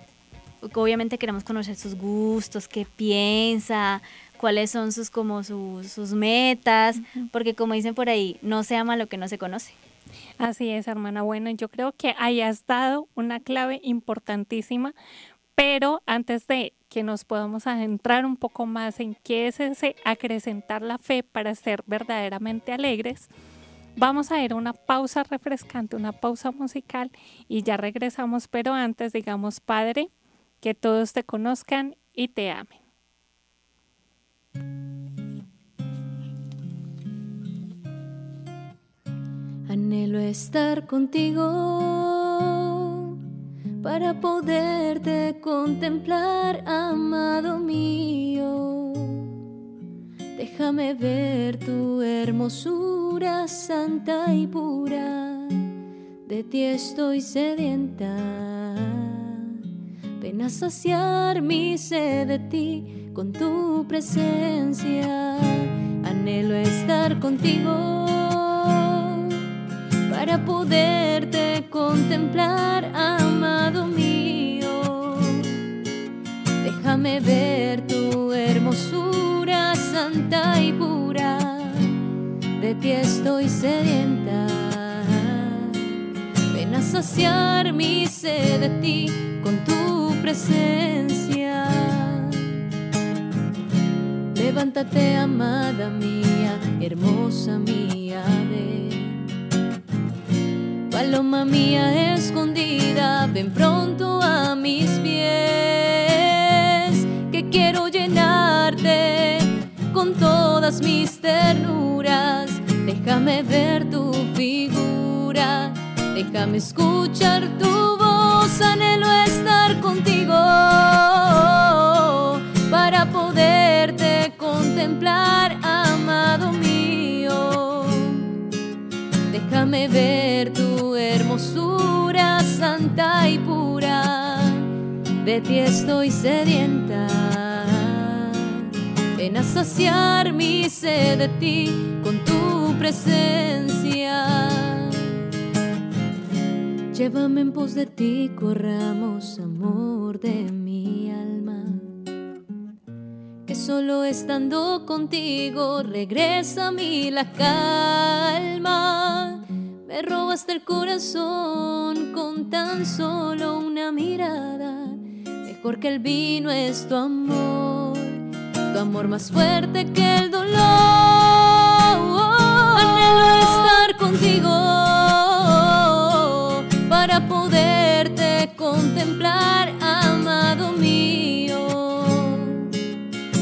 obviamente queremos conocer sus gustos, qué piensa, cuáles son sus como sus, metas, porque como dicen por ahí, no se ama lo que no se conoce. Así es, hermana. Bueno, yo creo que hayas dado una clave importantísima, pero antes de que nos podamos adentrar un poco más en qué es ese acrecentar la fe para ser verdaderamente alegres, vamos a ir a una pausa refrescante, una pausa musical y ya regresamos, pero antes digamos, Padre, que todos te conozcan y te amen. Anhelo estar contigo para poderte contemplar, amado mío. Déjame ver tu hermosura santa y pura, de ti estoy sedienta Ven a saciar mi sed de ti con tu presencia. Anhelo estar contigo para poderte contemplar, amado mío. Déjame ver santa y pura. De ti estoy sedienta. Ven a saciar mi sed de ti con tu presencia. Levántate, amada mía, hermosa mía, ven. Paloma mía escondida, ven pronto a mis pies, que quiero llenarte con todas mis ternuras. Déjame ver tu figura, déjame escuchar tu voz, anhelo estar contigo para poderte contemplar, amado mío. Déjame ver tu hermosura santa y pura, de ti estoy sedienta. Ven a saciar mi sed de ti con tu presencia. Llévame en pos de ti, corramos amor de mi alma. Que solo estando contigo regresa a mí la calma. Me robaste el corazón con tan solo una mirada. Mejor que el vino es tu amor, tu amor más fuerte que el dolor. Anhelo estar contigo para poderte contemplar, amado mío.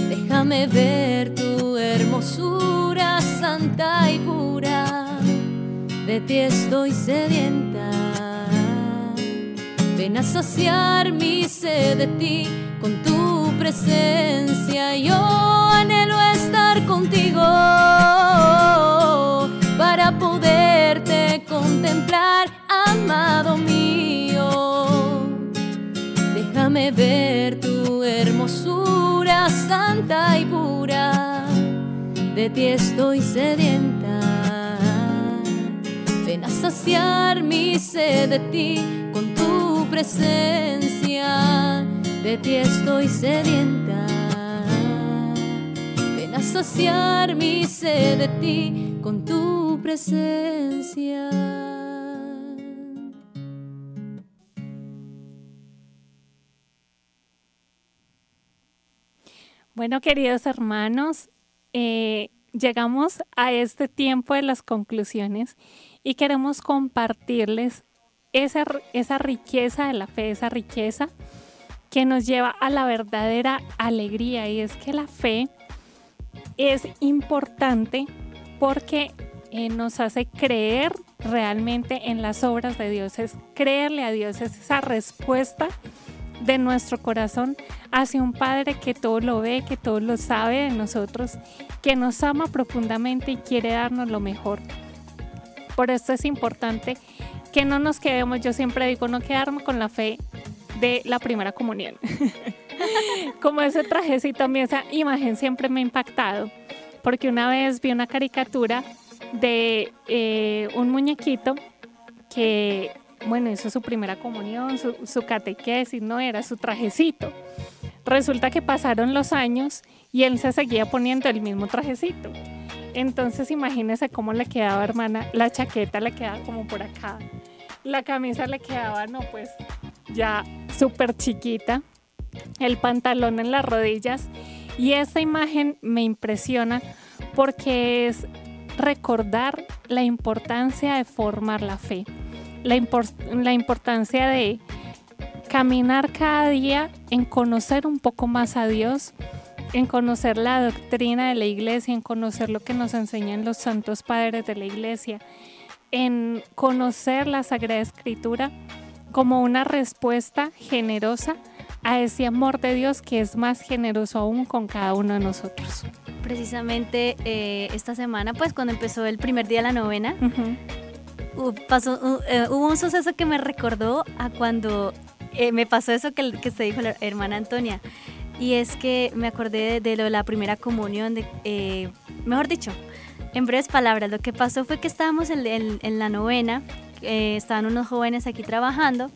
Déjame ver tu hermosura santa y pura, de ti estoy sedienta. Ven a saciar mi sed de ti con tu presencia. Yo anhelo estar contigo para poderte contemplar, amado mío. Déjame ver tu hermosura santa y pura. De ti estoy sedienta. Ven a saciar mi sed de ti presencia. De ti estoy sedienta. Ven a mi sed de ti con tu presencia. Bueno, queridos hermanos, eh, llegamos a este tiempo de las conclusiones y queremos compartirles esa, esa riqueza de la fe, esa riqueza que nos lleva a la verdadera alegría y es que la fe es importante porque eh, nos hace creer realmente en las obras de Dios, es creerle a Dios, es esa respuesta de nuestro corazón hacia un Padre que todo lo ve, que todo lo sabe de nosotros, que nos ama profundamente y quiere darnos lo mejor. Por esto es importante que no nos quedemos, yo siempre digo, no quedarme con la fe de la primera comunión. Como ese trajecito, a mí esa imagen siempre me ha impactado, porque una vez vi una caricatura de eh, un muñequito que bueno, hizo su primera comunión, su, su, catequesis, no era su trajecito. Resulta que pasaron los años y él se seguía poniendo el mismo trajecito. Entonces imagínese cómo le quedaba, hermana, la chaqueta le quedaba como por acá, la camisa le quedaba, no, pues ya súper chiquita, el pantalón en las rodillas. Y esa imagen me impresiona porque es recordar la importancia de formar la fe. La importancia de caminar cada día en conocer un poco más a Dios, en conocer la doctrina de la iglesia, en conocer lo que nos enseñan los santos padres de la iglesia, en conocer la Sagrada Escritura como una respuesta generosa a ese amor de Dios que es más generoso aún con cada uno de nosotros. Precisamente eh, esta semana, pues cuando empezó el primer día de la novena, pasó, eh, hubo un suceso que me recordó a cuando eh, me pasó eso que, que se dijo la hermana Antonia. Y es que me acordé de, lo de la primera comunión, de, eh, mejor dicho, en breves palabras, lo que pasó fue que estábamos en, en, la novena, estaban unos jóvenes aquí trabajando.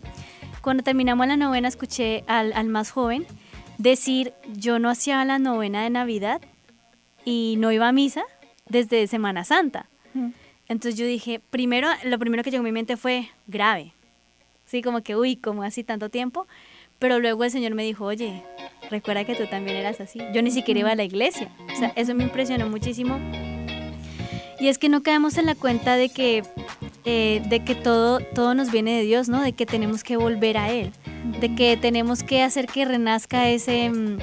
Cuando terminamos la novena escuché al, al más joven decir, yo no hacía la novena de Navidad y no iba a misa desde Semana Santa. Entonces yo dije, primero, lo primero que llegó a mi mente fue grave. Sí, como que, uy, como así tanto tiempo. Pero luego el Señor me dijo, oye, recuerda que tú también eras así. Yo ni siquiera iba a la iglesia. O sea, eso me impresionó muchísimo. Y es que no caemos en la cuenta de que, eh, de que todo, todo nos viene de Dios, ¿no? De que tenemos que volver a Él. De que tenemos que hacer que renazca ese, mm,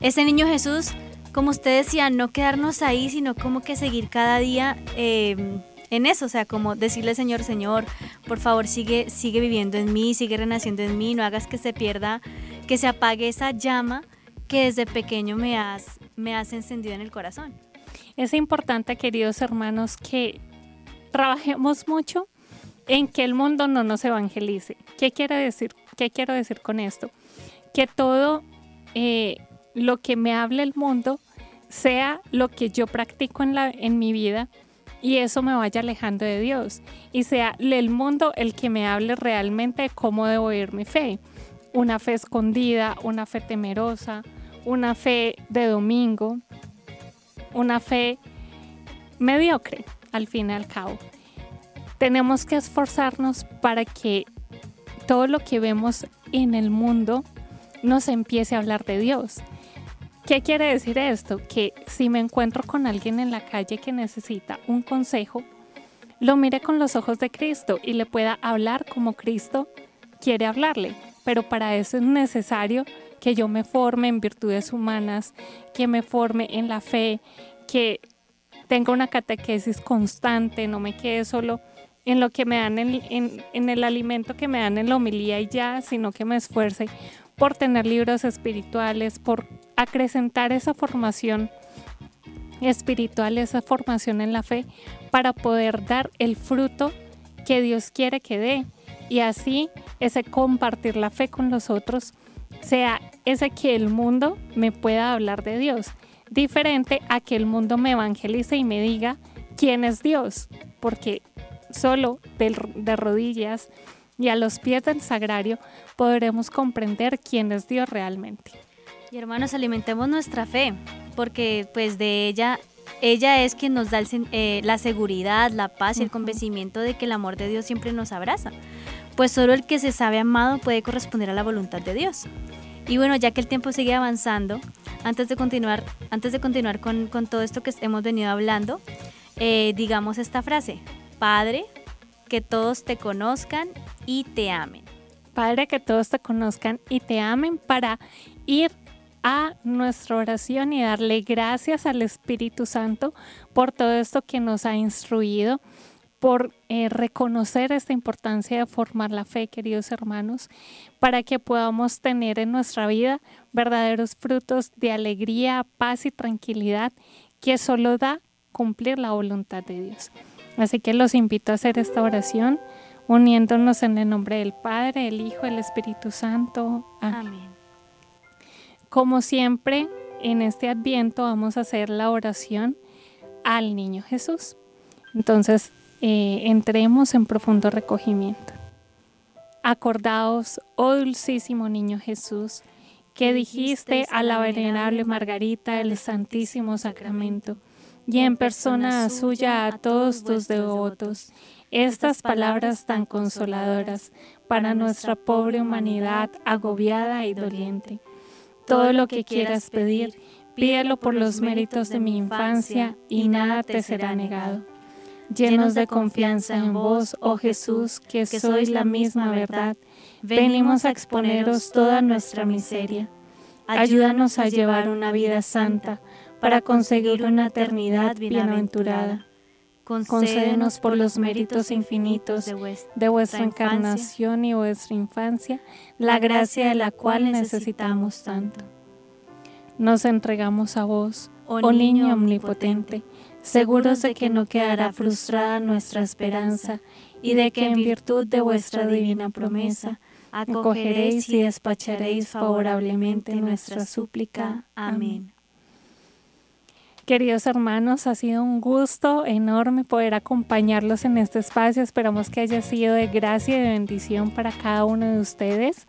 ese niño Jesús. Como usted decía, no quedarnos ahí, sino como que seguir cada día. Eh, en eso, o sea, como decirle Señor, Señor, por favor sigue, sigue viviendo en mí, sigue renaciendo en mí, no hagas que se pierda, que se apague esa llama que desde pequeño me has, me has encendido en el corazón. Es importante, queridos hermanos, que trabajemos mucho en que el mundo no nos evangelice. ¿Qué quiere decir? ¿Qué quiero decir con esto? Que todo eh, lo que me hable el mundo sea lo que yo practico en, la, en mi vida y eso me vaya alejando de Dios y sea el mundo el que me hable realmente de cómo debo vivir mi fe. Una fe escondida, una fe temerosa, una fe de domingo, una fe mediocre al fin y al cabo. Tenemos que esforzarnos para que todo lo que vemos en el mundo nos empiece a hablar de Dios ¿Qué quiere decir esto? Que si me encuentro con alguien en la calle que necesita un consejo, lo mire con los ojos de Cristo y le pueda hablar como Cristo quiere hablarle. Pero para eso es necesario que yo me forme en virtudes humanas, que me forme en la fe, que tenga una catequesis constante, no me quede solo en lo que me dan en, el alimento que me dan en la homilía y ya, sino que me esfuerce por tener libros espirituales, por acrecentar esa formación espiritual, esa formación en la fe, para poder dar el fruto que Dios quiere que dé. Y así ese compartir la fe con los otros sea ese que el mundo me pueda hablar de Dios, diferente a que el mundo me evangelice y me diga quién es Dios, porque solo de, de rodillas y a los pies del sagrario podremos comprender quién es Dios realmente. Y hermanos, alimentemos nuestra fe, porque pues de ella, ella es quien nos da eh, la seguridad, la paz y el convencimiento de que el amor de Dios siempre nos abraza. Pues solo el que se sabe amado puede corresponder a la voluntad de Dios. Y bueno, ya que el tiempo sigue avanzando, antes de continuar, antes de continuar con, todo esto que hemos venido hablando, eh, digamos esta frase, Padre, que todos te conozcan y te amen. Padre, que todos te conozcan y te amen para ir a nuestra oración y darle gracias al Espíritu Santo por todo esto que nos ha instruido, por eh, reconocer esta importancia de formar la fe, queridos hermanos, para que podamos tener en nuestra vida verdaderos frutos de alegría, paz y tranquilidad que solo da cumplir la voluntad de Dios. Así que los invito a hacer esta oración uniéndonos en el nombre del Padre, el Hijo, el Espíritu Santo. Amén. Como siempre, en este adviento vamos a hacer la oración al niño Jesús. Entonces, eh, entremos en profundo recogimiento. Acordaos, oh dulcísimo niño Jesús, que dijiste a la venerable Margarita del Santísimo Sacramento y en persona suya a todos tus devotos estas palabras tan consoladoras para nuestra pobre humanidad agobiada y doliente todo lo que quieras pedir, pídelo por los méritos de mi infancia y nada te será negado. Llenos de confianza en vos, oh Jesús, que sois la misma verdad, venimos a exponeros toda nuestra miseria. Ayúdanos a llevar una vida santa para conseguir una eternidad bienaventurada. Concédenos por los méritos infinitos de vuestra encarnación y vuestra infancia la gracia de la cual necesitamos tanto. Nos entregamos a vos, oh, oh niño omnipotente, seguros de que no quedará frustrada nuestra esperanza y de que en virtud de vuestra divina promesa acogeréis y despacharéis favorablemente nuestra súplica. Amén. Queridos hermanos, ha sido un gusto enorme poder acompañarlos en este espacio. Esperamos que haya sido de gracia y de bendición para cada uno de ustedes.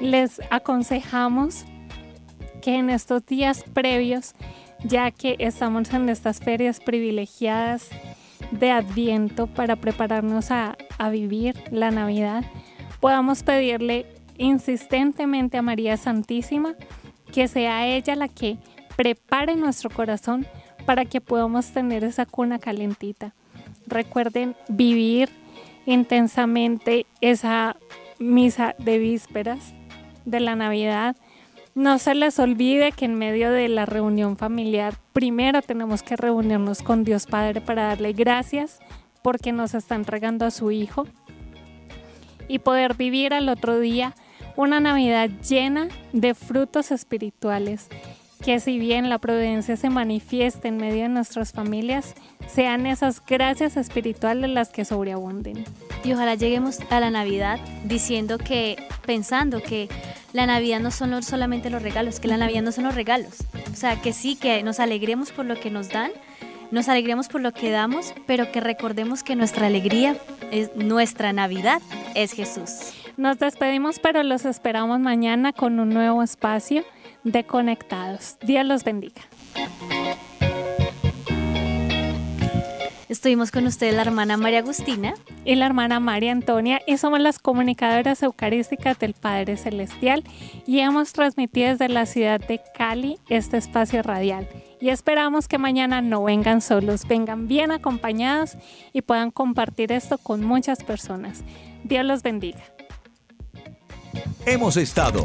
Les aconsejamos que en estos días previos, ya que estamos en estas ferias privilegiadas de Adviento para prepararnos a, a vivir la Navidad, podamos pedirle insistentemente a María Santísima que sea ella la que prepare nuestro corazón para que podamos tener esa cuna calentita. Recuerden vivir intensamente esa misa de vísperas de la Navidad. No se les olvide que en medio de la reunión familiar, primero tenemos que reunirnos con Dios Padre para darle gracias porque nos está entregando a su Hijo y poder vivir al otro día una Navidad llena de frutos espirituales que si bien la providencia se manifieste en medio de nuestras familias, sean esas gracias espirituales las que sobreabunden. Y ojalá lleguemos a la Navidad diciendo que, pensando que la Navidad no son solamente los regalos, que la Navidad no son los regalos. O sea, que sí, que nos alegremos por lo que nos dan, nos alegremos por lo que damos, pero que recordemos que nuestra alegría, es, nuestra Navidad es Jesús. Nos despedimos, pero los esperamos mañana con un nuevo espacio de Conectados. Dios los bendiga. Estuvimos con ustedes la hermana María Agustina y la hermana María Antonia y somos las comunicadoras eucarísticas del Padre Celestial y hemos transmitido desde la ciudad de Cali este espacio radial. Y esperamos que mañana no vengan solos, vengan bien acompañados y puedan compartir esto con muchas personas. Dios los bendiga. Hemos estado